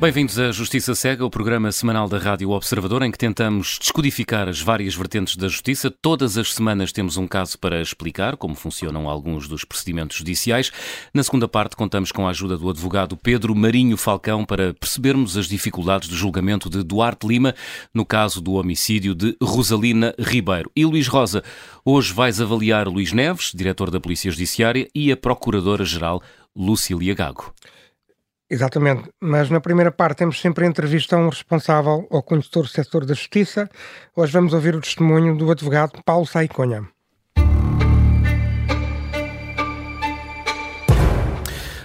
Bem-vindos à Justiça Cega, o programa semanal da Rádio Observador, em que tentamos descodificar as várias vertentes da justiça. Todas as semanas temos um caso para explicar como funcionam alguns dos procedimentos judiciais. Na segunda parte, contamos com a ajuda do advogado Pedro Marinho Falcão para percebermos as dificuldades do julgamento de Duarte Lima no caso do homicídio de Rosalina Ribeiro. E Luís Rosa, hoje vais avaliar Luís Neves, diretor da Polícia Judiciária, e a Procuradora-Geral Lucília Gago. Exatamente, mas na primeira parte temos sempre a entrevista a um responsável ou condutor do setor da justiça. Hoje vamos ouvir o testemunho do advogado Paulo Saiconha.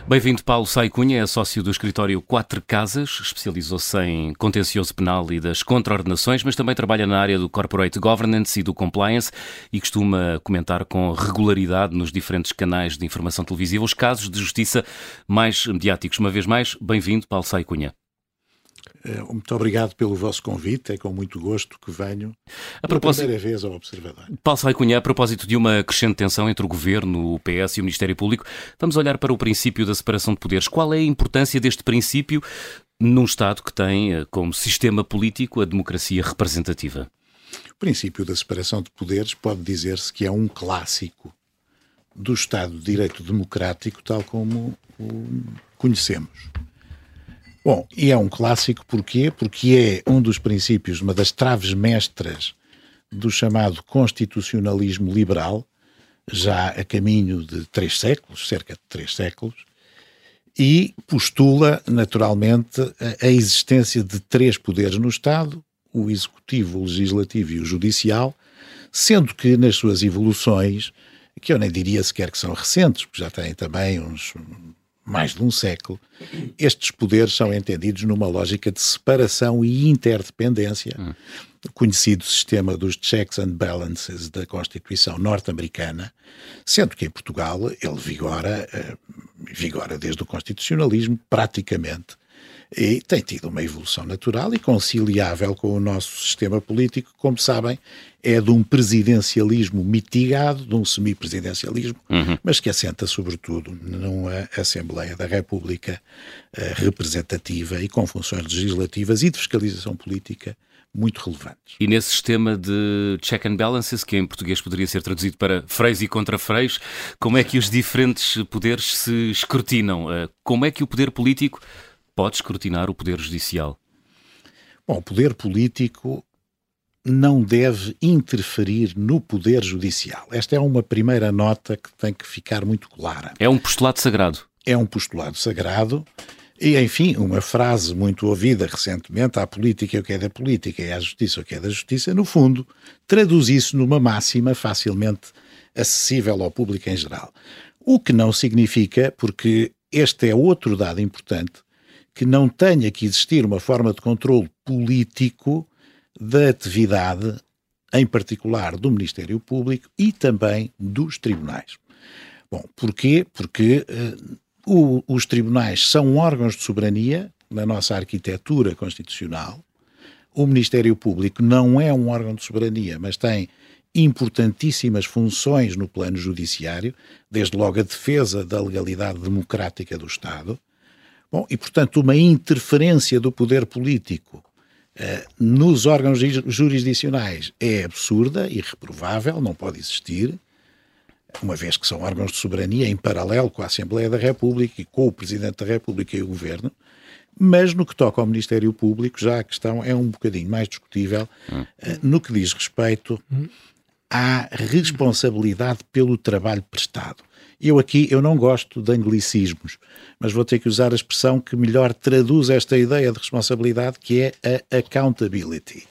Bem-vindo, Paulo Saicunha, é sócio do escritório Quatro Casas, especializou-se em contencioso penal e das contraordenações, mas também trabalha na área do corporate governance e do compliance e costuma comentar com regularidade nos diferentes canais de informação televisiva os casos de justiça mais mediáticos. Uma vez mais, bem-vindo, Paulo Saicunha. Eh, muito obrigado pelo vosso convite, é com muito gosto que venho a propósito, primeira vez ao Observador. Paulo Saicunha, a propósito de uma crescente tensão entre o Governo, o PS e o Ministério Público, vamos olhar para o princípio da separação de poderes. Qual é a importância deste princípio num Estado que tem eh, como sistema político a democracia representativa? O princípio da separação de poderes pode dizer-se que é um clássico do Estado de Direito Democrático, tal como o conhecemos. Bom, e é um clássico porquê? Porque é um dos princípios, uma das traves mestras do chamado constitucionalismo liberal, já a caminho de três séculos, cerca de três séculos, e postula, naturalmente, a, existência de três poderes no Estado, o executivo, o legislativo e o judicial, sendo que nas suas evoluções, que eu nem diria sequer que são recentes, porque já têm também uns mais de um século, estes poderes são entendidos numa lógica de separação e interdependência, hum. conhecido sistema dos checks and balances da Constituição norte-americana, sendo que em Portugal ele vigora, eh, vigora desde o constitucionalismo praticamente e tem tido uma evolução natural e conciliável com o nosso sistema político, como sabem, é de um presidencialismo mitigado, de um semipresidencialismo, uhum. mas que assenta sobretudo numa Assembleia da República uh, representativa e com funções legislativas e de fiscalização política muito relevantes. E nesse sistema de check and balances, que em português poderia ser traduzido para freis e contra-freis, como é que os diferentes poderes se escrutinam? Uh, como é que o poder político pode escrutinar o Poder Judicial? Bom, o poder político não deve interferir no Poder Judicial. Esta é uma primeira nota que tem que ficar muito clara. É um postulado sagrado. É um postulado sagrado. E, enfim, uma frase muito ouvida recentemente: a política é o que é da política e a justiça é o que é da justiça, no fundo, traduz isso numa máxima facilmente acessível ao público em geral. O que não significa, porque este é outro dado importante, que não tenha que existir uma forma de controle político da atividade, em particular do Ministério Público e também dos tribunais. Bom, porquê? Porque uh, o, os tribunais são órgãos de soberania na nossa arquitetura constitucional. O Ministério Público não é um órgão de soberania, mas tem importantíssimas funções no plano judiciário, desde logo a defesa da legalidade democrática do Estado, Bom, e portanto, uma interferência do poder político uh, nos órgãos jurisdicionais é absurda, irreprovável, não pode existir, uma vez que são órgãos de soberania em paralelo com a Assembleia da República e com o Presidente da República e o Governo. Mas no que toca ao Ministério Público, já a questão é um bocadinho mais discutível uh, no que diz respeito à responsabilidade pelo trabalho prestado. Eu aqui eu não gosto de anglicismos, mas vou ter que usar a expressão que melhor traduz esta ideia de responsabilidade, que é a accountability.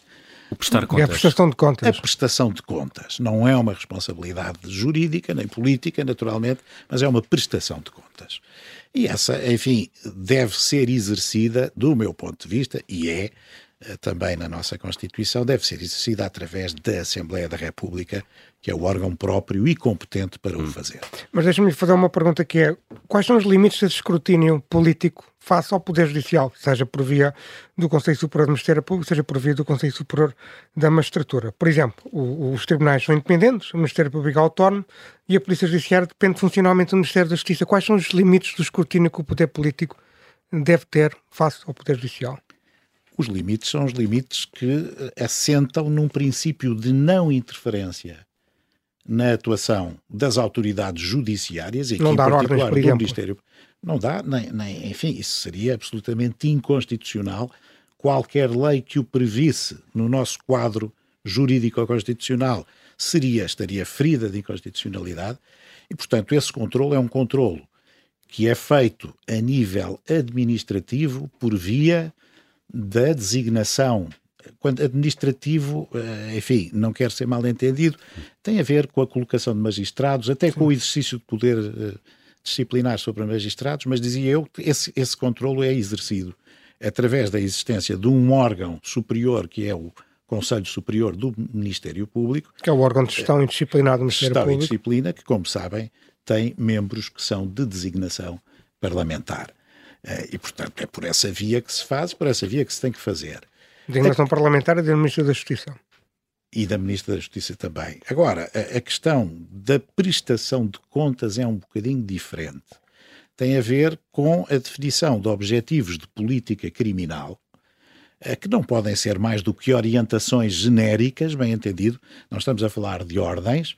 O prestar contas. É a prestação de contas. A prestação de contas. Não é uma responsabilidade jurídica, nem política, naturalmente, mas é uma prestação de contas. E essa, enfim, deve ser exercida, do meu ponto de vista, e é, também na nossa Constituição, deve ser exercida através da Assembleia da República, que é o órgão próprio e competente para hum. o fazer. Mas deixa-me fazer uma pergunta que é, quais são os limites desse escrutínio político face ao Poder Judicial, seja por via do Conselho Superior do Ministério Público, seja por via do Conselho Superior da Magistratura? Por exemplo, o, os tribunais são independentes, o Ministério Público é autónomo e a Polícia Judiciária depende funcionalmente do Ministério da Justiça. Quais são os limites do escrutínio que o poder político deve ter face ao Poder Judicial? Os limites são os limites que eh, assentam num princípio de não interferência na atuação das autoridades judiciárias e aqui não em particular ordens, do Ministério. Não dá, nem, nem, enfim, isso seria absolutamente inconstitucional. Qualquer lei que o previsse no nosso quadro jurídico-constitucional seria, estaria ferida de inconstitucionalidade e, portanto, esse controle é um controlo que é feito a nível administrativo por via da designação. Quando administrativo, eh, enfim, não quer ser mal entendido, tem a ver com a colocação de magistrados, até com o exercício de poder eh, disciplinar sobre magistrados, mas dizia eu que esse, esse controlo é exercido através da existência de um órgão superior que é o Conselho Superior do Ministério Público. Que é o órgão de gestão indisciplinado do Ministério gestão Público. Gestão e disciplina, que, como sabem, tem membros que são de designação parlamentar. Eh, e, portanto, é por essa via que se faz, por essa via que se tem que fazer. Designação a... parlamentar e do Ministro da Justiça. E da Ministra da Justiça também. Agora, a, a questão da prestação de contas é um bocadinho diferente. Tem a ver com a definição de objetivos de política criminal, eh, que não podem ser mais do que orientações genéricas, bem entendido, nós estamos a falar de ordens,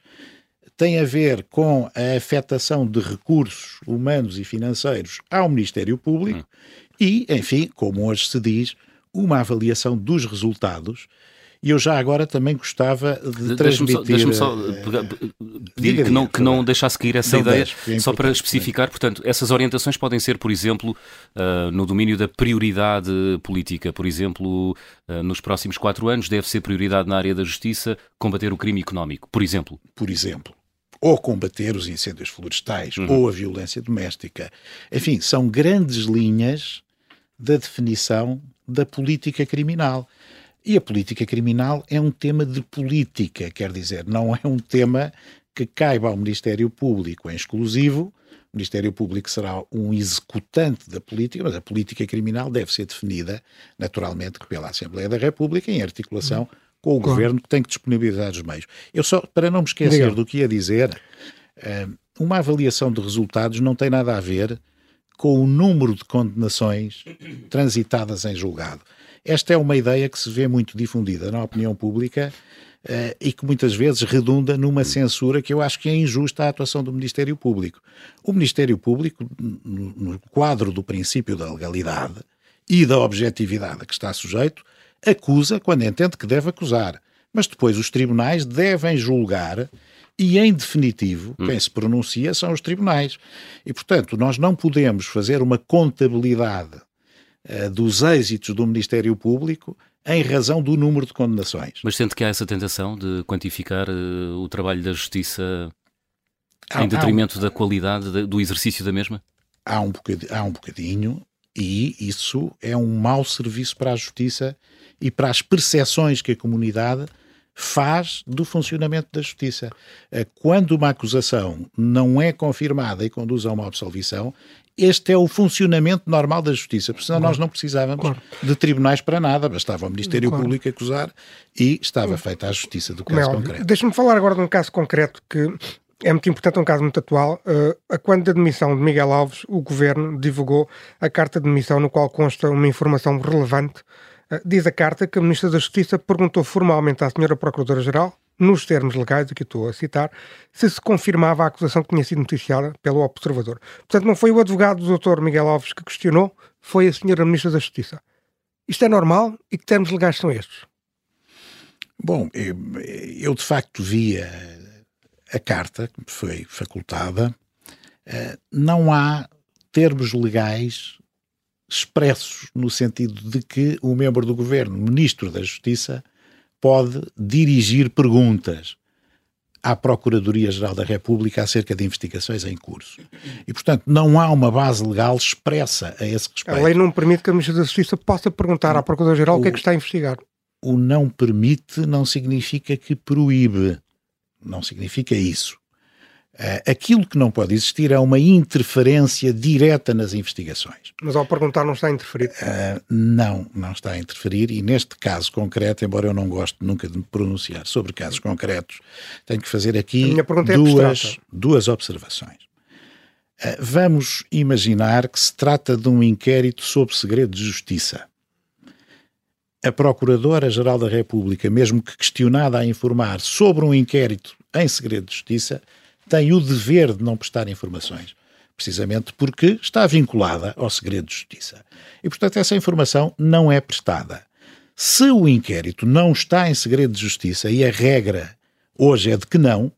tem a ver com a afetação de recursos humanos e financeiros ao Ministério Público hum. e, enfim, como hoje se diz, uma avaliação dos resultados. E eu já agora também gostava de transmitir... Deixa-me só, deixa uh, pedir que, não, que não deixasse cair essa ideia, deixo, é só para especificar, portanto, essas orientações podem ser, por exemplo, uh, no domínio da prioridade política. Por exemplo, uh, nos próximos quatro anos deve ser prioridade na área da justiça combater o crime económico, por exemplo. Por exemplo ou combater os incêndios florestais, uhum. ou a violência doméstica. Enfim, são grandes linhas da definição da política criminal. E a política criminal é um tema de política, quer dizer, não é um tema que caiba ao Ministério Público em exclusivo. O Ministério Público será um executante da política, mas a política criminal deve ser definida, naturalmente, pela Assembleia da República em articulação uhum com o claro. governo que tem que disponibilizar os meios. Eu só, para não me esquecer Diga. do que ia dizer, eh, uma avaliação de resultados não tem nada a ver com o número de condenações transitadas em julgado. Esta é uma ideia que se vê muito difundida na opinião pública uh, e que muitas vezes redunda numa censura que eu acho que é injusta à atuação do Ministério Público. O Ministério Público, no, no quadro do princípio da legalidade e da objetividade a que está sujeito, acusa quando entende que deve acusar. Mas depois os tribunais devem julgar e, em definitivo, hum. quem se pronuncia são os tribunais. E, portanto, nós não podemos fazer uma contabilidade uh, dos êxitos do Ministério Público em razão do número de condenações. Mas sente que há essa tentação de quantificar uh, o trabalho da Justiça há, em detrimento um, da qualidade de, do exercício da mesma? Há um, há um bocadinho, e isso é um mau serviço para a Justiça e para as percepções que a comunidade faz do funcionamento da justiça. Eh, quando uma acusação não é confirmada e conduz a uma absolvição, este é o funcionamento normal da justiça, porque senão claro. nós não precisávamos claro. de tribunais para nada, bastava o Ministério claro. Público acusar e estava feita a justiça do caso concreto. Deixa-me falar agora de um caso concreto que é muito importante, é um caso muito atual. Uh, a quando da demissão de Miguel Alves, o Governo divulgou a carta de demissão no qual consta uma informação relevante diz a carta que a Ministra da Justiça perguntou formalmente à Senhora Procuradora-Geral, nos termos legais, aqui estou a citar, se se confirmava a acusação que tinha sido noticiada pelo Observador. Portanto, não foi o advogado do Dr. Miguel Alves que questionou, foi a Senhora Ministra da Justiça. Isto é normal e que termos legais são estes? Bom, eu, eu de facto vi a, a carta que me foi facultada. Uh, não há termos legais expressos no sentido de que o membro do governo, ministro da Justiça, pode dirigir perguntas à Procuradoria-Geral da República acerca de investigações em curso. E, portanto, não há uma base legal expressa a esse respeito. A lei não permite que a Ministra da Justiça possa perguntar à Procuradora-Geral o, o que é que está a investigar. O não permite não significa que proíbe. Não significa isso. Uh, aquilo que não pode existir é uma interferência direta nas investigações. Mas ao perguntar não está a interferir? Uh, não, não está a interferir e neste caso concreto, embora eu não goste nunca de me pronunciar sobre casos concretos, tenho que fazer aqui é duas, duas observações. Uh, vamos imaginar que se trata de um inquérito sob segredo de justiça. A Procuradora-Geral da República, mesmo que questionada a informar sobre um inquérito em segredo de justiça, tem o dever de não prestar informações, precisamente porque está vinculada ao segredo de justiça. E, portanto, essa informação não é prestada. Se o inquérito não está em segredo de justiça, e a regra hoje é de que não,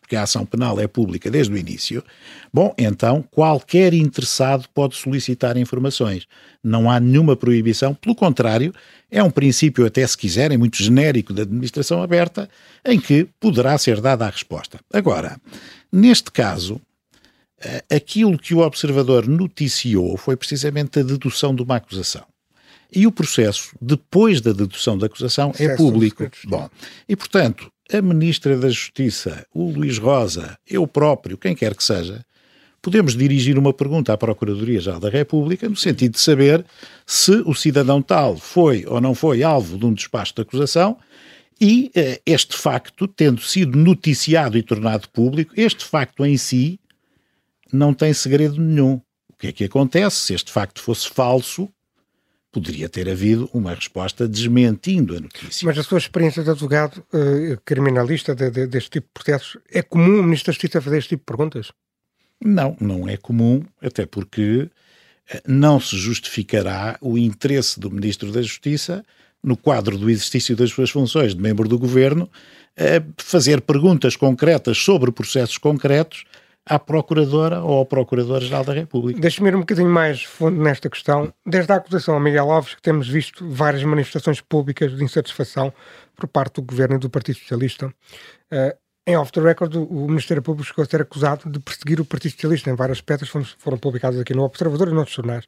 porque a ação penal é pública desde o início, bom, então qualquer interessado pode solicitar informações. Não há nenhuma proibição, pelo contrário, é um princípio, até se quiserem, muito genérico da administração aberta, em que poderá ser dada a resposta. Agora, neste caso, eh, aquilo que o observador noticiou foi precisamente a dedução de uma acusação. E o processo, depois da dedução da acusação, é público. Bom, e portanto, a Ministra da Justiça, o Luís Rosa, eu próprio, quem quer que seja, podemos dirigir uma pergunta à Procuradoria-Geral da República no sentido de saber se o cidadão tal foi ou não foi alvo de um despacho de acusação e eh, este facto, tendo sido noticiado e tornado público, este facto em si não tem segredo nenhum. O que é que acontece? Se este facto fosse falso, poderia ter havido uma resposta desmentindo a notícia. Mas a sua experiência de advogado uh, criminalista de, de, deste tipo de processos, é comum o Ministro da Justiça fazer este tipo de perguntas? Não, não é comum, até porque eh, não se justificará o interesse do Ministro da Justiça, no quadro do exercício das suas funções de membro do Governo, a fazer perguntas concretas sobre processos concretos à Procuradora ou ao Procurador-Geral da República. Deixe-me ir um bocadinho mais fundo nesta questão. Desde a acusação a Miguel Alves, que temos visto várias manifestações públicas de insatisfação por parte do Governo e do Partido Socialista. Uh, em off the record, o Ministério Público chegou a ser acusado de perseguir o Partido Socialista em várias peças, foram, foram publicadas aqui no Observador e noutros jornais.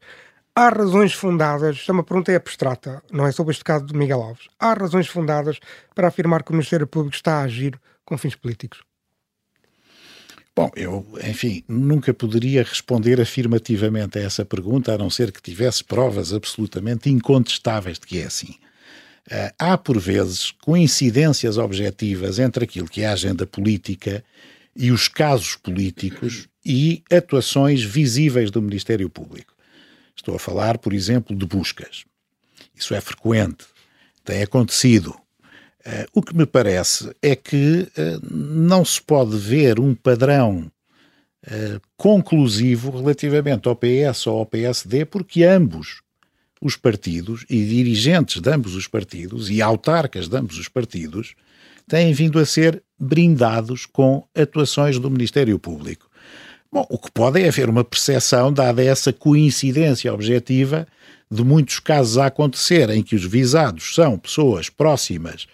Há razões fundadas, isto é uma pergunta é abstrata, não é sobre este caso de Miguel Alves. Há razões fundadas para afirmar que o Ministério Público está a agir com fins políticos? Bom, eu, enfim, nunca poderia responder afirmativamente a essa pergunta, a não ser que tivesse provas absolutamente incontestáveis de que é assim. Uh, há, por vezes, coincidências objetivas entre aquilo que é a agenda política e os casos políticos e atuações visíveis do Ministério Público. Estou a falar, por exemplo, de buscas. Isso é frequente, tem acontecido. Uh, o que me parece é que uh, não se pode ver um padrão uh, conclusivo relativamente ao PS ou ao PSD, porque ambos os partidos e dirigentes de ambos os partidos e autarcas de ambos os partidos têm vindo a ser brindados com atuações do Ministério Público. Bom, o que pode é haver uma percepção, dada essa coincidência objetiva, de muitos casos a acontecer em que os visados são pessoas próximas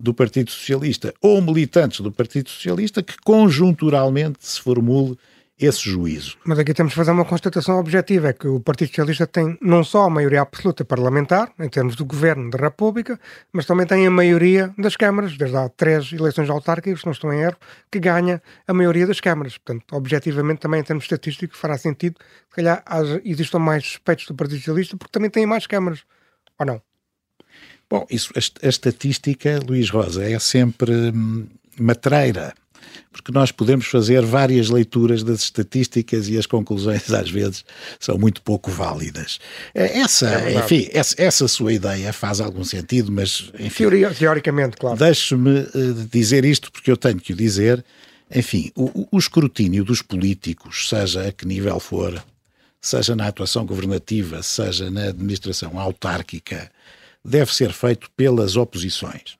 do Partido Socialista ou militantes do Partido Socialista que conjunturalmente se formule esse juízo. Mas aqui temos de fazer uma constatação objetiva, é que o Partido Socialista tem não só a maioria absoluta parlamentar, em termos do governo da República, mas também tem a maioria das câmaras, desde há três eleições autárquicas, se não estou em erro, que ganha a maioria das câmaras. Portanto, objetivamente, também em termos estatísticos, fará sentido que, calhar, existam mais suspeitos do Partido Socialista, porque também tem mais câmaras, ou não? Bom, isso, a, a estatística, Luís Rosa, é sempre hum, matreira, porque nós podemos fazer várias leituras das estatísticas e as conclusões às vezes são muito pouco válidas. É, essa, é enfim, essa, essa, sua ideia faz algum sentido, mas enfim, teoricamente, claro. Deixe-me uh, dizer isto porque eu tenho que o dizer. Enfim, o, o escrutínio dos políticos, seja a que nível for, seja na atuação governativa, seja na administração autárquica, deve ser feito pelas oposições.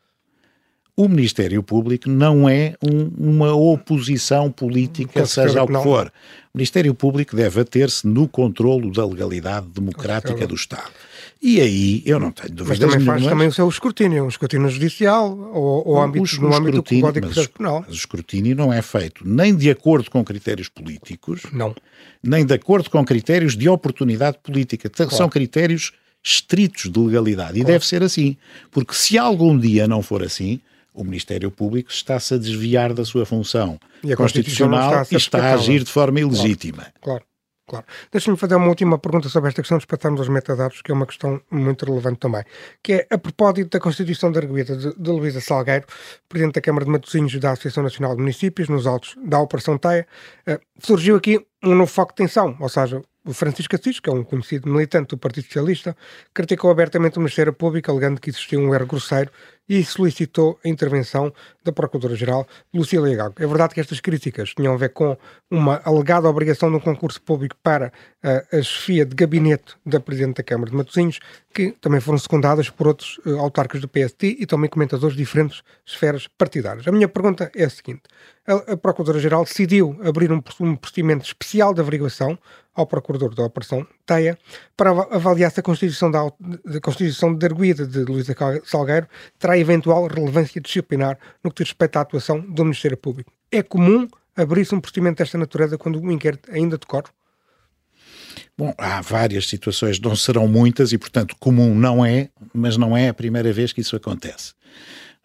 O Ministério Público não é um, uma oposição política, seja o que for. O Ministério Público deve ater-se no controlo da legalidade democrática do Estado. E aí eu não tenho dúvidas Mas também faz também o seu escrutínio, um escrutínio judicial ou, ou âmbito, no âmbito do Código mas, Penal. Mas o escrutínio não é feito nem de acordo com critérios políticos, não. nem de acordo com critérios de oportunidade política. Claro. São critérios estritos de legalidade. E claro. deve ser assim. Porque se algum dia não for assim, o Ministério Público está-se a desviar da sua função e constitucional e está a agir de forma ilegítima. Claro. claro. Claro. Deixa-me fazer uma última pergunta sobre esta questão, de passarmos aos metadados, que é uma questão muito relevante também, que é a propósito da Constituição da Arguida de, de Luísa Salgueiro, Presidente da Câmara de Matosinhos da Associação Nacional de Municípios, nos altos da Operação Teia, uh, surgiu aqui um novo foco de tensão, ou seja, o Francisco Assis, que é um conhecido militante do Partido Socialista, criticou abertamente o Ministério Público, alegando que existia um erro grosseiro e solicitou a intervenção da Procuradora-Geral Lucília Gago. É verdade que estas críticas tinham a ver com uma alegada obrigação de um concurso público para uh, a chefia de gabinete da Presidente da Câmara de Matosinhos, que também foram secundadas por outros uh, autarcas do PST e também comentadores de diferentes esferas partidárias. A minha pergunta é a seguinte: a, a Procuradora-Geral decidiu abrir um, um procedimento especial de averiguação ao Procurador da Operação Para avaliar se a Constituição da, Constituição de Arguida de Luísa Salgueiro terá eventual relevância disciplinar no que diz respeito à atuação do Ministério Público. É comum abrir-se um procedimento desta natureza quando o inquérito ainda decorre? Bom, há várias situações, não serão muitas e, portanto, comum não é, mas não é a primeira vez que isso acontece.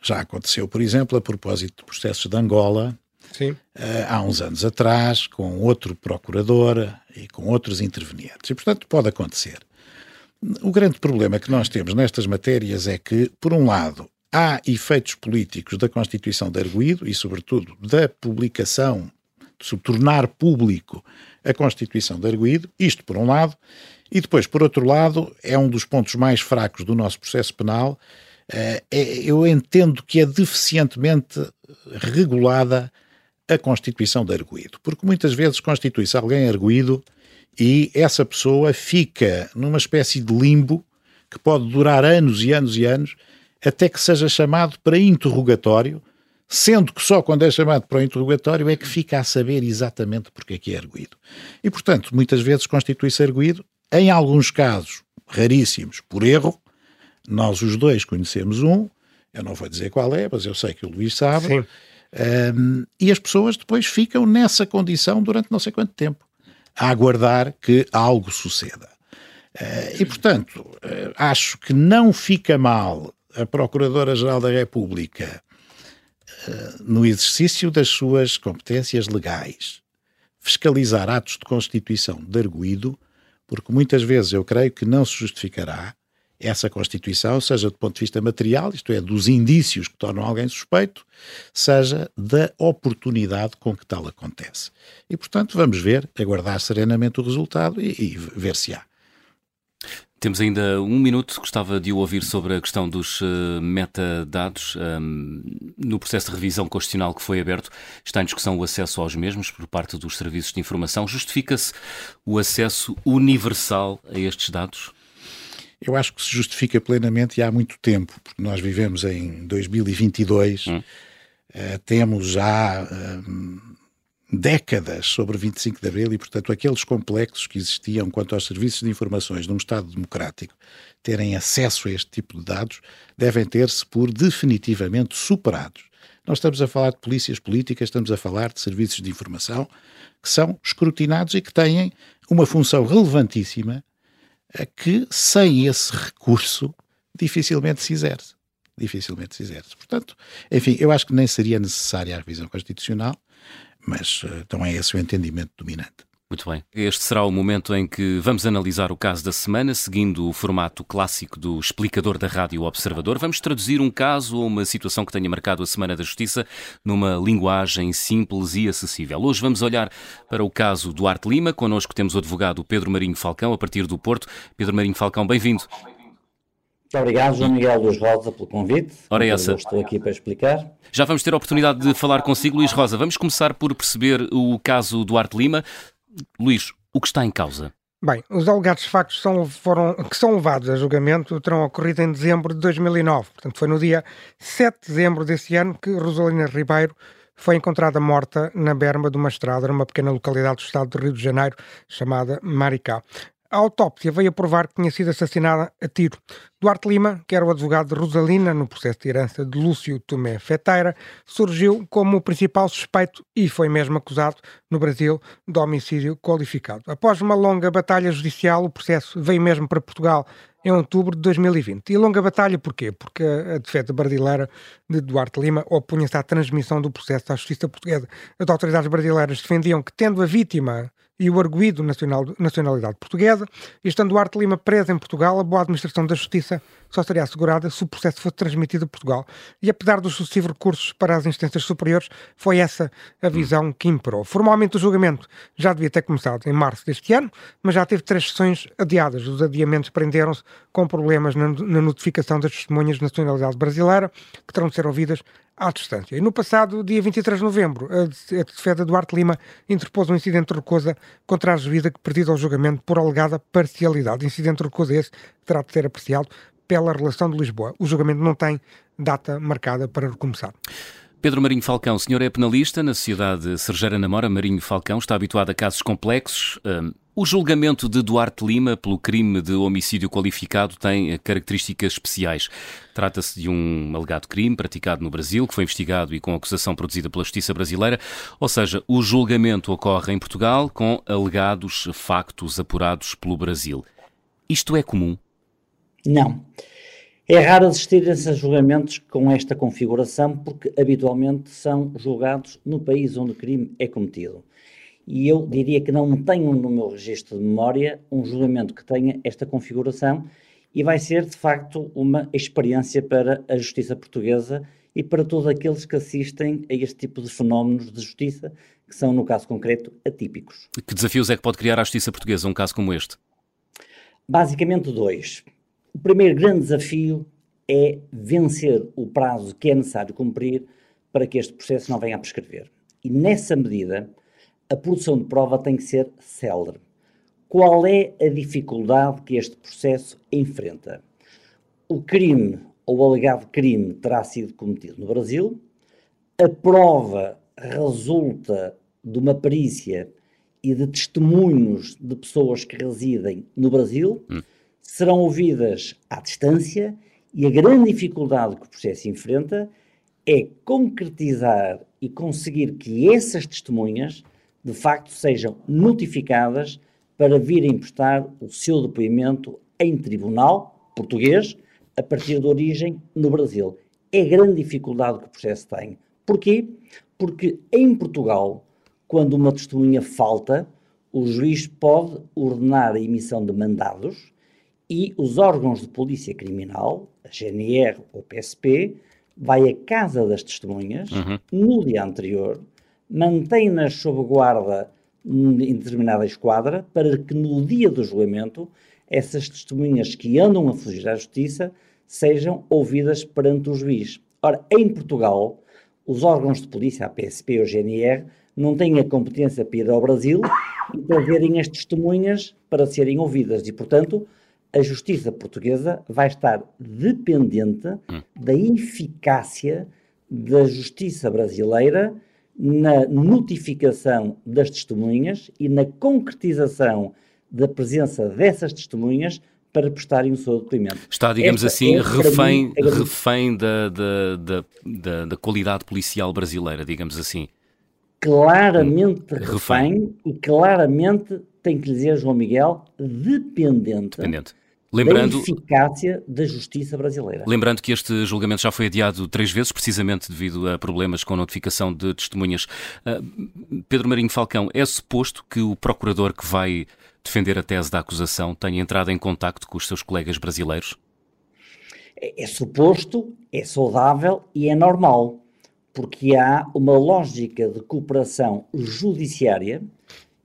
Já aconteceu, por exemplo, a propósito de processos de Angola, Sim. Eh, há uns anos atrás, com outro procurador e com outros intervenientes. E, portanto, pode acontecer. O grande problema que nós temos nestas matérias é que, por um lado, há efeitos políticos da Constituição de Arguído e, sobretudo, da publicação, de tornar público a Constituição de Arguído, isto por um lado, e depois, por outro lado, é um dos pontos mais fracos do nosso processo penal. Eh, é, eu entendo que é deficientemente regulada a constituição de arguído, porque muitas vezes constitui-se alguém arguído e essa pessoa fica numa espécie de limbo que pode durar anos e anos e anos até que seja chamado para interrogatório, sendo que só quando é chamado para o interrogatório é que fica a saber exatamente porque é que é arguído. E, portanto, muitas vezes constitui-se arguído, em alguns casos, raríssimos, por erro, nós os dois conhecemos um, eu não vou dizer qual é, mas eu sei que o Luís sabe, Sim. Um, e as pessoas depois ficam nessa condição durante não sei quanto tempo, a aguardar que algo suceda. Uh, e, portanto, uh, acho que não fica mal a Procuradora-Geral da República, uh, no exercício das suas competências legais, fiscalizar atos de constituição de arguído, porque muitas vezes eu creio que não se justificará essa Constituição, seja do ponto de vista material, isto é, dos indícios que tornam alguém suspeito, seja da oportunidade com que tal acontece. E, portanto, vamos ver, aguardar serenamente o resultado e, e ver se há. Temos ainda um minuto. Gostava de o ouvir sobre a questão dos uh, metadados. Um, no processo de revisão constitucional que foi aberto, está em discussão o acesso aos mesmos por parte dos serviços de informação. Justifica-se o acesso universal a estes dados? Eu acho que se justifica plenamente e há muito tempo, porque nós vivemos em 2022, hum. uh, temos já uh, décadas sobre 25 de Abril e, portanto, aqueles complexos que existiam quanto aos serviços de informações de um Estado democrático terem acesso a este tipo de dados devem ter-se por definitivamente superados. Nós estamos a falar de polícias políticas, estamos a falar de serviços de informação que são escrutinados e que têm uma função relevantíssima que sem esse recurso dificilmente se exerce. Dificilmente se exerce. Portanto, enfim, eu acho que nem seria necessária a revisão constitucional, mas então é esse o entendimento dominante. Muito bem. Este será o momento em que vamos analisar o caso da semana, seguindo o formato clássico do explicador da Rádio Observador. Vamos traduzir um caso ou uma situação que tenha marcado a Semana da Justiça numa linguagem simples e acessível. Hoje vamos olhar para o caso Duarte Lima. Connosco temos o advogado Pedro Marinho Falcão, a partir do Porto. Pedro Marinho Falcão, bem-vindo. Muito obrigado, João Miguel dos Rosa, pelo convite. Ora, essa. Estou aqui para explicar. Já vamos ter a oportunidade de falar consigo, Luís Rosa. Vamos começar por perceber o caso Duarte Lima. Luís, o que está em causa? Bem, os alegados factos são, foram, que são levados a julgamento terão ocorrido em dezembro de 2009. Portanto, foi no dia 7 de dezembro desse ano que Rosalina Ribeiro foi encontrada morta na berma de uma estrada numa pequena localidade do estado do Rio de Janeiro chamada Maricá. A autópsia veio a provar que tinha sido assassinada a tiro. Duarte Lima, que era o advogado de Rosalina no processo de herança de Lúcio Tomé Feteira, surgiu como o principal suspeito e foi mesmo acusado no Brasil de homicídio qualificado. Após uma longa batalha judicial, o processo veio mesmo para Portugal em outubro de 2020. E longa batalha porquê? Porque a defesa brasileira de Duarte Lima opunha-se à transmissão do processo à justiça portuguesa. As autoridades brasileiras defendiam que, tendo a vítima e o arguído nacional, nacionalidade portuguesa, e estando Duarte Lima preso em Portugal, a boa administração da justiça só seria assegurada se o processo fosse transmitido a Portugal. E apesar dos sucessivos recursos para as instâncias superiores, foi essa a visão que imperou. Formalmente o julgamento já devia ter começado em março deste ano, mas já teve três sessões adiadas. Os adiamentos prenderam-se com problemas na, na notificação das testemunhas de nacionalidade brasileira, que terão de ser ouvidas à distância. E no passado, dia 23 de novembro, a defesa Duarte Lima interpôs um incidente de recusa contra a juíza que perdida ao julgamento por alegada parcialidade. Incidente de recusa esse que terá de ser apreciado pela relação de Lisboa. O julgamento não tem data marcada para recomeçar. Pedro Marinho Falcão, o senhor é penalista na sociedade Sergeira Namora. Marinho Falcão está habituado a casos complexos. Hum, o julgamento de Duarte Lima pelo crime de homicídio qualificado tem características especiais. Trata-se de um alegado crime praticado no Brasil, que foi investigado e com acusação produzida pela Justiça Brasileira, ou seja, o julgamento ocorre em Portugal com alegados factos apurados pelo Brasil. Isto é comum? Não. É raro assistir a julgamentos com esta configuração, porque habitualmente são julgados no país onde o crime é cometido. E eu diria que não tenho no meu registro de memória um julgamento que tenha esta configuração e vai ser, de facto, uma experiência para a justiça portuguesa e para todos aqueles que assistem a este tipo de fenómenos de justiça, que são, no caso concreto, atípicos. Que desafios é que pode criar a justiça portuguesa um caso como este? Basicamente dois. O primeiro grande desafio é vencer o prazo que é necessário cumprir para que este processo não venha a prescrever. E nessa medida, a produção de prova tem que ser célere. Qual é a dificuldade que este processo enfrenta? O crime ou o alegado crime terá sido cometido no Brasil, a prova resulta de uma perícia e de testemunhos de pessoas que residem no Brasil. Hum serão ouvidas à distância e a grande dificuldade que o processo enfrenta é concretizar e conseguir que essas testemunhas de facto sejam notificadas para virem prestar o seu depoimento em tribunal português a partir de origem no Brasil. É a grande dificuldade que o processo tem. Porquê? Porque em Portugal, quando uma testemunha falta, o juiz pode ordenar a emissão de mandados e os órgãos de polícia criminal, a GNR ou o PSP, vai à casa das testemunhas uhum. no dia anterior, mantém-nas sob guarda em determinada esquadra para que no dia do julgamento essas testemunhas que andam a fugir à justiça sejam ouvidas perante o juiz. Ora, em Portugal, os órgãos de polícia, a PSP ou a GNR, não têm a competência para ir ao Brasil e trazerem as testemunhas para serem ouvidas e, portanto, a justiça portuguesa vai estar dependente hum. da eficácia da justiça brasileira na notificação das testemunhas e na concretização da presença dessas testemunhas para prestarem o seu depoimento. Está, digamos Esta assim, é, refém, mim, refém da, da, da, da, da qualidade policial brasileira, digamos assim. Claramente hum. refém, refém e claramente, tem que dizer João Miguel, dependente, dependente Lembrando, da eficácia da justiça brasileira. Lembrando que este julgamento já foi adiado três vezes, precisamente devido a problemas com a notificação de testemunhas. Uh, Pedro Marinho Falcão, é suposto que o procurador que vai defender a tese da acusação tenha entrado em contacto com os seus colegas brasileiros? É, é suposto, é saudável e é normal, porque há uma lógica de cooperação judiciária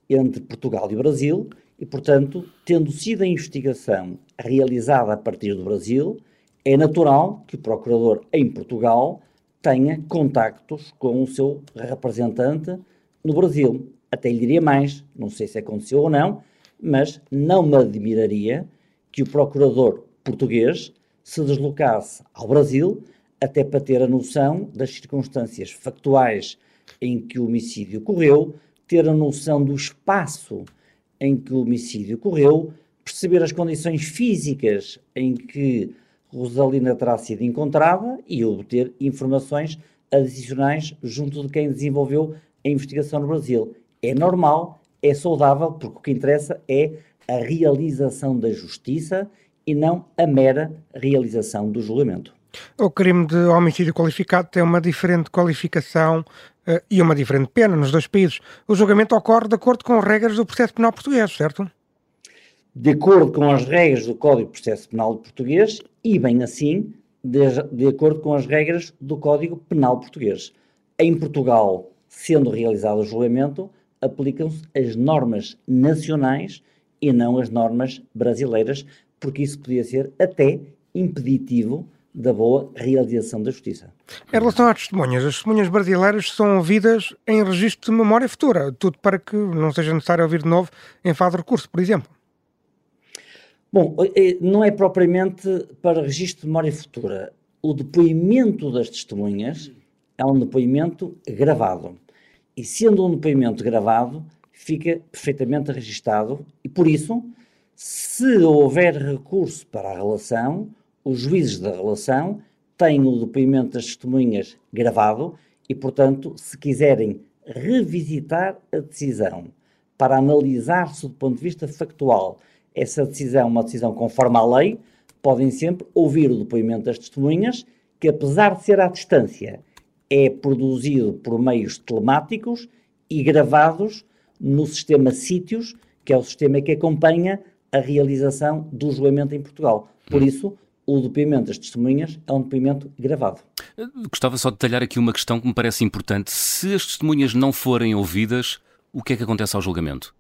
entre Portugal e Brasil e, portanto, tendo sido a investigação realizada a partir do Brasil, é natural que o procurador em Portugal tenha contactos com o seu representante no Brasil. Até lhe diria mais, não sei se aconteceu ou não, mas não me admiraria que o procurador português se deslocasse ao Brasil até para ter a noção das circunstâncias factuais em que o homicídio ocorreu, ter a noção do espaço em que o homicídio ocorreu, perceber as condições físicas em que Rosalina terá sido encontrada e obter informações adicionais junto de quem desenvolveu a investigação no Brasil. É normal, é saudável, porque o que interessa é a realização da justiça e não a mera realização do julgamento. O crime de homicídio qualificado tem uma diferente qualificação e uma diferente pena nos dois países. O julgamento ocorre de acordo com as regras do processo penal português, certo? De acordo com as regras do Código de Processo Penal português e, bem assim, de, de acordo com as regras do Código Penal português. Em Portugal, sendo realizado o julgamento, aplicam-se as normas nacionais e não as normas brasileiras, porque isso podia ser até impeditivo da boa realização da justiça. Em relação às testemunhas, as testemunhas brasileiras são ouvidas em registro de memória futura, tudo para que não seja necessário ouvir de novo em fase de recurso, por exemplo. Bom, eh, não é propriamente para registro de memória futura. O depoimento das testemunhas é um depoimento gravado. E sendo um depoimento gravado, fica perfeitamente registado e, por isso, se houver recurso para a relação, os juízes da relação têm o depoimento das testemunhas gravado e, portanto, se quiserem revisitar a decisão para analisar-se do ponto de vista factual essa decisão é uma decisão conforme à lei, podem sempre ouvir o depoimento das testemunhas, que apesar de ser à distância, é produzido por meios telemáticos e gravados no sistema Sítios, que é o sistema que acompanha a realização do julgamento em Portugal. Por isso, o depoimento das testemunhas é um depoimento gravado. Gostava só de detalhar aqui uma questão que me parece importante. Se as testemunhas não forem ouvidas, o que é que acontece ao julgamento?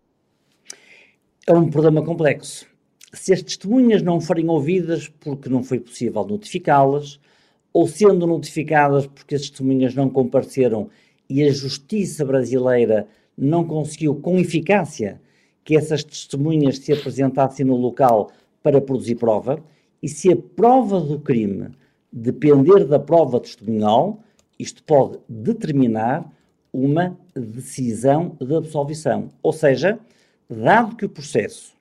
É um problema complexo. Se as testemunhas não forem ouvidas porque não foi possível notificá-las, ou sendo notificadas porque as testemunhas não compareceram e a justiça brasileira não conseguiu com eficácia que essas testemunhas se apresentassem no local para produzir prova, e se a prova do crime depender da prova testemunhal, isto pode determinar uma decisão de absolvição. Ou seja, dado que o processo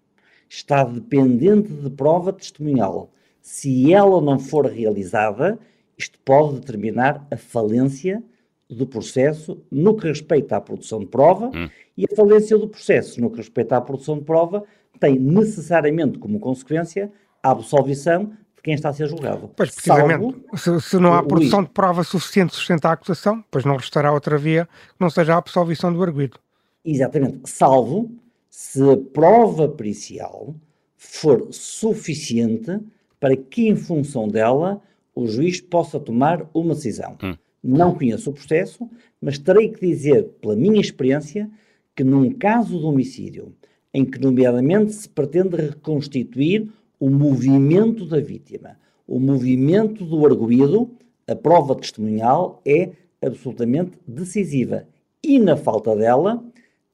está dependente de prova testemunhal, se ela não for realizada, isto pode determinar a falência do processo no que respeita à produção de prova hum. e a falência do processo no que respeita à produção de prova tem necessariamente como consequência a absolvição de quem está a ser julgado. Pois, precisamente, se, se, não há produção de prova suficiente sustentar a acusação, pois não restará outra via que não seja a absolvição do arguido. Exatamente, salvo se a prova pericial for suficiente para que, em função dela, o juiz possa tomar uma decisão. Hum. Não conheço o processo, mas terei que dizer, pela minha experiência, que num caso de homicídio, em que, nomeadamente, se pretende reconstituir o movimento da vítima, o movimento do arguído, a prova testemunhal é absolutamente decisiva. E, na falta dela,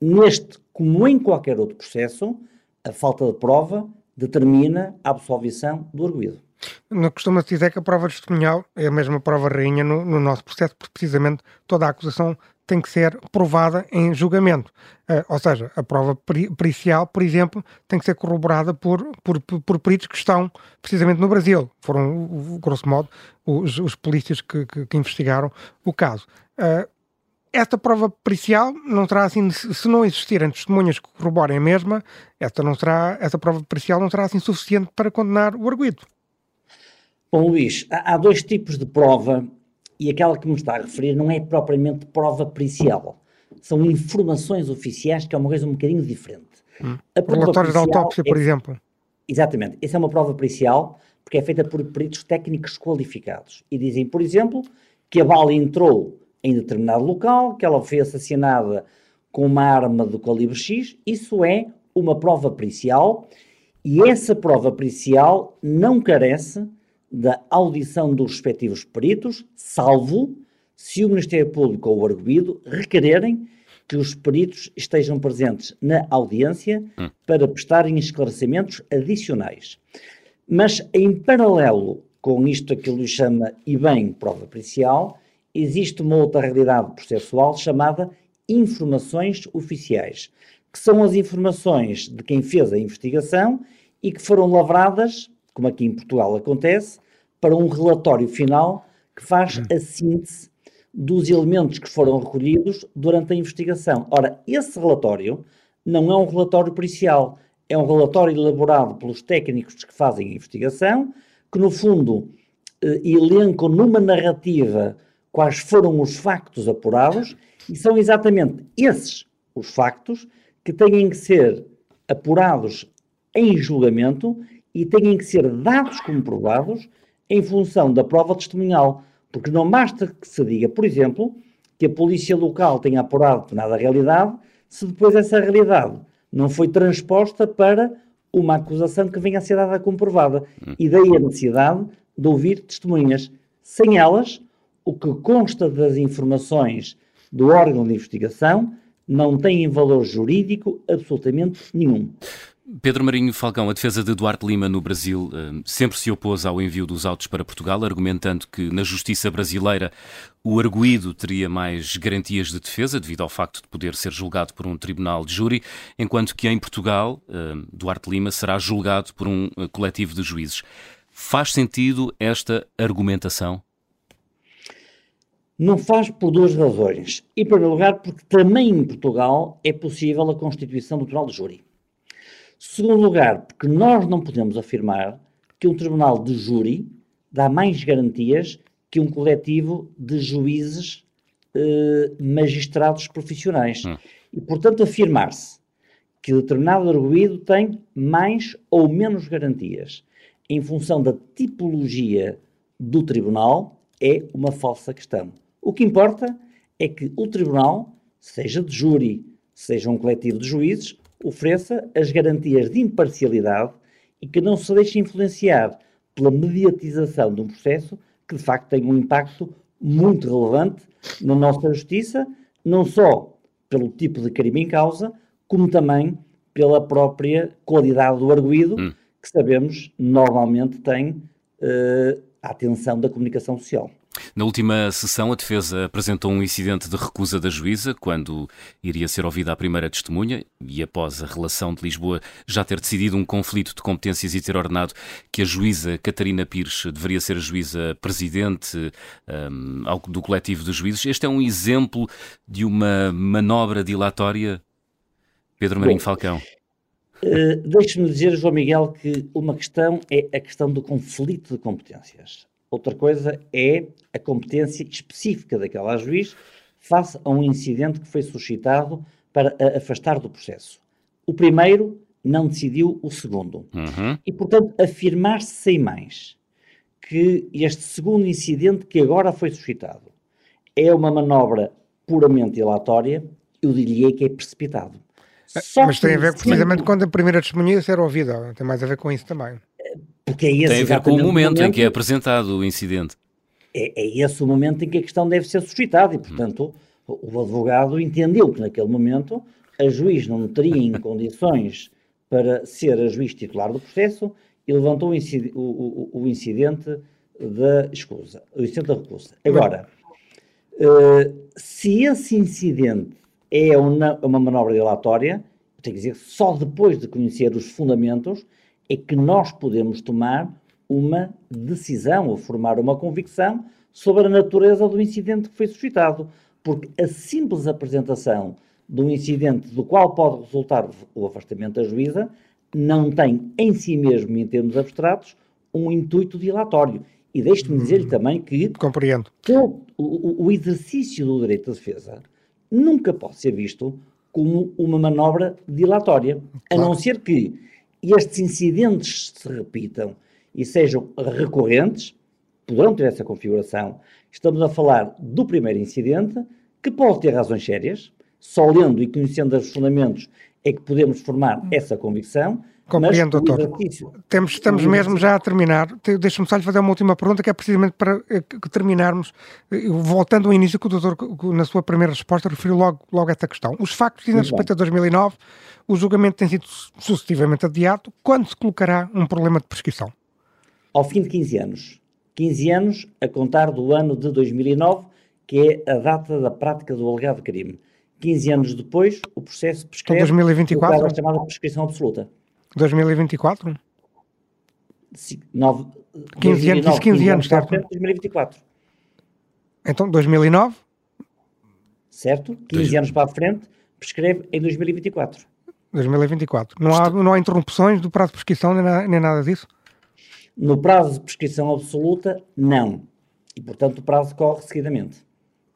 neste como em qualquer outro processo, a falta de prova determina a absolvição do arguído. Costuma-se dizer que a prova testemunhal é a mesma prova rainha no, no, nosso processo, porque precisamente toda a acusação tem que ser provada em julgamento. Uh, ou seja, a prova pericial, por exemplo, tem que ser corroborada por, por, por peritos que estão precisamente no Brasil. Foram, grosso modo, os, os polícias que, que, que, investigaram o caso. Uh, esta prova pericial não será assim, se não existirem testemunhas que corroborem a mesma, esta, não será, esta prova pericial não será assim suficiente para condenar o arguido. Bom, Luís, há dois tipos de prova e aquela que me está a referir não é propriamente prova pericial. São informações oficiais, que é uma coisa um bocadinho diferente. Hum. Relatórios de autópsia, por é, exemplo. Exatamente. Essa é uma prova pericial porque é feita por peritos técnicos qualificados. E dizem, por exemplo, que a bala entrou em determinado local, que ela foi assassinada com uma arma do calibre X, isso é uma prova pericial e essa prova pericial não carece da audição dos respectivos peritos, salvo se o Ministério Público ou o arguído requererem que os peritos estejam presentes na audiência hum. para prestarem esclarecimentos adicionais. Mas, em paralelo com isto que ele chama, e bem, prova pericial, existe uma outra realidade processual chamada informações oficiais, que são as informações de quem fez a investigação e que foram lavradas, como aqui em Portugal acontece, para um relatório final que faz a síntese dos elementos que foram recolhidos durante a investigação. Ora, esse relatório não é um relatório pericial, é um relatório elaborado pelos técnicos que fazem a investigação, que no fundo uh, elencam numa narrativa quais foram os factos apurados e são exatamente esses os factos que têm que ser apurados em julgamento e têm que ser dados como provados em função da prova testemunhal. Porque não basta que se diga, por exemplo, que a polícia local tenha apurado determinada realidade, se depois essa realidade não foi transposta para uma acusação que venha a ser dada comprovada. E daí a necessidade de ouvir testemunhas. Sem elas, o que consta das informações do órgão de investigação não tem valor jurídico absolutamente nenhum. Pedro Marinho Falcão, a defesa de Duarte Lima no Brasil eh, sempre se opôs ao envio dos autos para Portugal, argumentando que na justiça brasileira o arguído teria mais garantias de defesa devido ao facto de poder ser julgado por um tribunal de júri, enquanto que em Portugal eh, Duarte Lima será julgado por um eh, coletivo de juízes. Faz sentido esta argumentação? Não faz por duas razões. Em primeiro lugar, porque também em Portugal é possível a constituição do tribunal de júri. Segundo lugar, porque nós não podemos afirmar que um tribunal de júri dá mais garantias que um coletivo de juízes eh, magistrados profissionais. Hum. E, portanto, afirmar-se que determinado arguído tem mais ou menos garantias em função da tipologia do tribunal é uma falsa questão. O que importa é que o tribunal, seja de júri, seja um coletivo de juízes, ofereça as garantias de imparcialidade e que não se deixe influenciar pela mediatização de um processo que de facto tem um impacto muito relevante na nossa justiça, não só pelo tipo de crime em causa, como também pela própria qualidade do arguído, hum. que sabemos normalmente tem uh, a atenção da comunicação social. Na última sessão, a defesa apresentou um incidente de recusa da juíza quando iria ser ouvida a primeira testemunha e após a relação de Lisboa já ter decidido um conflito de competências e ter ordenado que a juíza Catarina Pires deveria ser a juíza presidente um, do coletivo de juízes. Este é um exemplo de uma manobra dilatória, Pedro Marinho Bom, Falcão. Uh, Deixe-me dizer, João Miguel, que uma questão é a questão do conflito de competências. Outra coisa é a competência específica daquela juiz face a um incidente que foi suscitado para a afastar do processo. O primeiro não decidiu o segundo. Uhum. E, portanto, afirmar-se sem mais que este segundo incidente que agora foi suscitado é uma manobra puramente ilatória, eu diria que é precipitado. Só Mas tem a ver precisamente quando a primeira testemunha ser ouvida, tem mais a ver com isso também. Porque é esse Tem a ver com o momento, momento, em que é apresentado o incidente. É, é, esse o momento em que a questão deve ser suscitada e, portanto, hum. o, advogado entendeu que naquele momento a juiz não teria em condições para ser a juiz titular do processo e levantou o, incidente, o, o, o incidente da escusa, o incidente da recusa. Agora, uh, se esse incidente é uma, uma manobra dilatória, tenho que dizer, só depois de conhecer os fundamentos é que nós podemos tomar uma decisão ou formar uma convicção sobre a natureza do incidente que foi suscitado, porque a simples apresentação de um incidente do qual pode resultar o afastamento da juíza não tem em si mesmo, em termos abstratos, um intuito dilatório. E deixe-me dizer-lhe também que Compreendo. O, o, o exercício do direito de defesa nunca pode ser visto como uma manobra dilatória, claro. a não ser que estes incidentes se repitam e sejam recorrentes, poderão ter essa configuração. Estamos a falar do primeiro incidente, que pode ter razões sérias, só lendo e conhecendo os fundamentos é que podemos formar essa convicção. Compreendo, doutor. Temos, estamos mesmo já a terminar. Deixa-me só lhe fazer uma última pergunta, que é precisamente para eh, terminarmos, voltando ao início que o doutor, na sua primeira resposta, referiu logo, logo esta questão. Os factos, na respeito a 2009, o julgamento tem sido sucessivamente adiado. Quando se colocará um problema de prescrição? Ao fim de 15 anos. 15 anos a contar do ano de 2009, que é a data da prática do alegado crime. 15 anos depois, o processo prescreve então, 2024? a chamada prescrição absoluta. 2024? Sim, 9, 15 2009, anos, 15, 15 anos, certo? 2024. Então, 2009? Certo? 15 anos para a frente, prescreve em 2024. 2024. Não há, não há interrupções do prazo de prescrição nem nada, nem nada disso? No prazo de prescrição absoluta, não. E, portanto, o prazo corre seguidamente.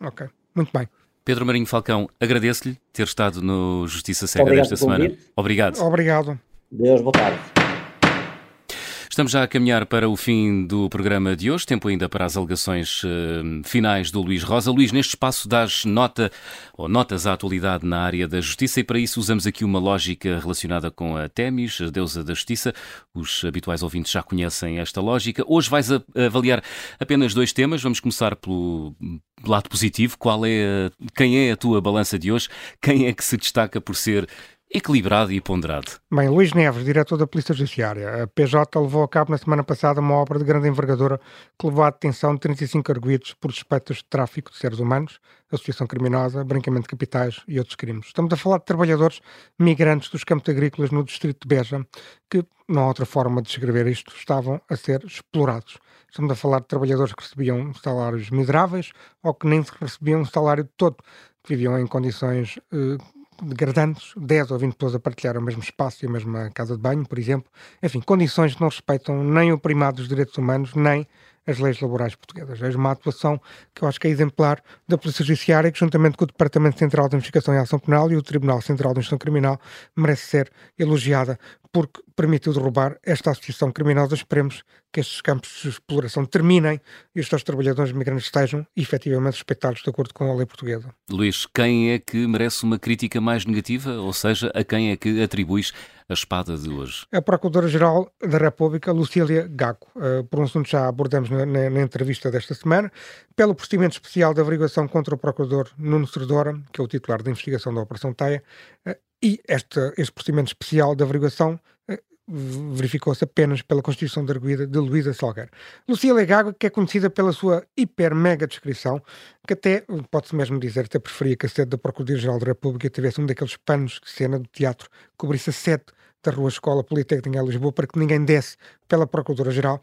Ok, muito bem. Pedro Marinho Falcão, agradeço-lhe ter estado no Justiça Cega desta semana. Obrigado. Obrigado. Deus, boa tarde. Estamos já a caminhar para o fim do programa de hoje, tempo ainda para as alegações uh, finais do Luís Rosa. Luís, neste espaço das nota ou notas à atualidade na área da justiça e para isso usamos aqui uma lógica relacionada com a Temis, a deusa da justiça. Os habituais ouvintes já conhecem esta lógica. Hoje vais avaliar apenas dois temas. Vamos começar pelo lado positivo. Qual é quem é a tua balança de hoje? Quem é que se destaca por ser equilibrado e ponderado. Bem, Luís Neves, diretor da Polícia Judiciária. A PJ levou a cabo na semana passada uma obra de grande envergadura que levou à detenção de 35 arguídos por suspeitas de tráfico de seres humanos, associação criminosa, branqueamento de capitais e outros crimes. Estamos a falar de trabalhadores migrantes dos campos agrícolas no distrito de Beja, que, não há outra forma de descrever isto, estavam a ser explorados. Estamos a falar de trabalhadores que recebiam salários miseráveis ou que nem recebiam um salário todo, viviam em condições eh, degradantes, 10 ou 20 pessoas a partilhar o mesmo espaço e a mesma casa de banho, por exemplo. Enfim, condições que não respeitam nem o primado dos direitos humanos, nem as leis laborais portuguesas. É uma atuação que eu acho que é exemplar da Polícia Judiciária, que juntamente com o Departamento Central de Investigação e Ação Penal e o Tribunal Central de Investigação Criminal merece ser elogiada porque permitiu derrubar esta associação criminosa. Esperemos que estes campos de exploração terminem e os seus trabalhadores migrantes estejam efetivamente respeitados de acordo com a lei portuguesa. Luís, quem é que merece uma crítica mais negativa? Ou seja, a quem é que atribuis a espada de hoje? A Procuradora-Geral da República, Lucília Gago. Uh, por um assunto já abordamos na, na, na, entrevista desta semana, pelo procedimento especial de averiguação contra o Procurador Nuno Serradora, que é o titular da investigação da Operação Taia, uh, e este, este procedimento especial de averiguação uh, verificou-se apenas pela constituição de arguida de Luísa Salgueiro. Lucília Gago, que é conhecida pela sua hiper-mega descrição, que até, pode-se mesmo dizer, até preferia que a sede da Procuradoria-Geral da República tivesse um daqueles panos de cena do teatro que cobrisse a sede da Rua Escola Politécnica em Lisboa para que ninguém desse pela Procuradora-Geral.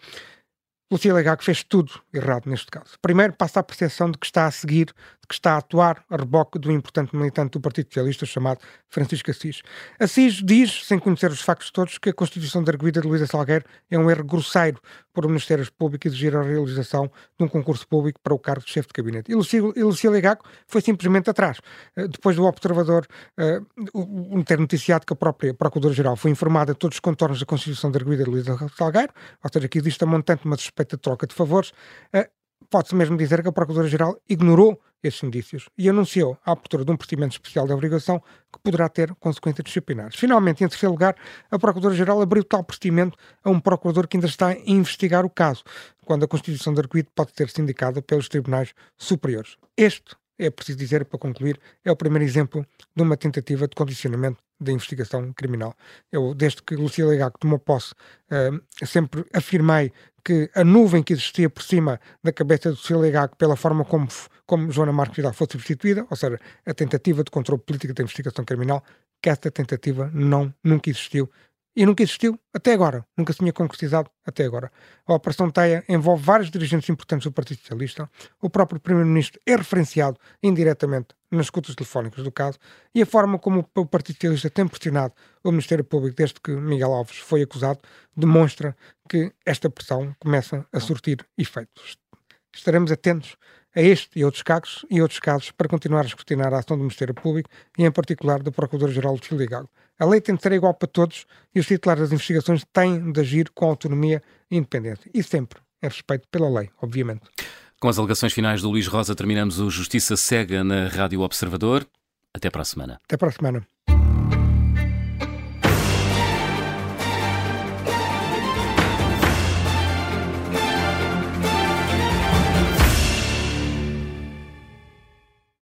Lucília Gago fez tudo errado neste caso. Primeiro, passa a percepção de que está a seguir, que está a atuar a reboque do importante militante do Partido Socialista chamado Francisco Assis. Assis diz, sem conhecer os factos todos, que a Constituição da Arguida de Luísa Salgueiro é um erro grosseiro por o Ministério Público exigir a realização de um concurso público para o cargo de chefe de gabinete. E Lucília Gago foi simplesmente atrás. Eh, depois do observador uh, ter noticiado que a própria Procuradora-Geral foi informada de todos os contornos da Constituição da Arguida de Luísa Salgueiro, ou seja, que existe a montante uma suspeita de troca de favores, uh, pode-se mesmo dizer que a Procuradora-Geral ignorou esses indícios e anunciou a abertura de um procedimento especial de obrigação que poderá ter consequências disciplinares. Finalmente, em terceiro lugar, a Procuradora-Geral abriu tal procedimento a um procurador que ainda está a investigar o caso, quando a Constituição de Arguido pode ter sido indicada pelos tribunais superiores. Este, é preciso dizer para concluir, é o primeiro exemplo de uma tentativa de condicionamento da investigação criminal. Eu, desde que Lucília Legaco tomou posse, uh, sempre afirmei que a nuvem que existia por cima da cabeça do Legaco, pela forma como, como Joana Marques Vidal foi substituída, ou seja, a tentativa de controle político da investigação criminal, que esta tentativa não, nunca existiu e nunca existiu até agora, nunca se tinha concretizado até agora. A Operação Teia envolve vários dirigentes importantes do Partido Socialista, o próprio Primeiro-Ministro é referenciado indiretamente nas escutas telefónicas do caso e a forma como o Partido Socialista tem pressionado o Ministério Público desde que Miguel Alves foi acusado demonstra que esta pressão começa a surtir efeitos. Estaremos atentos a este e outros casos, e outros casos para continuar a escrutinar a ação do Ministério Público e, em particular, do Procurador-Geral de Gago. A lei tem de ser igual para todos e os titulares das investigações têm de agir com autonomia e independência. E sempre em respeito pela lei, obviamente. Com as alegações finais do Luís Rosa, terminamos o Justiça Cega na Rádio Observador. Até para a semana. Até para a semana.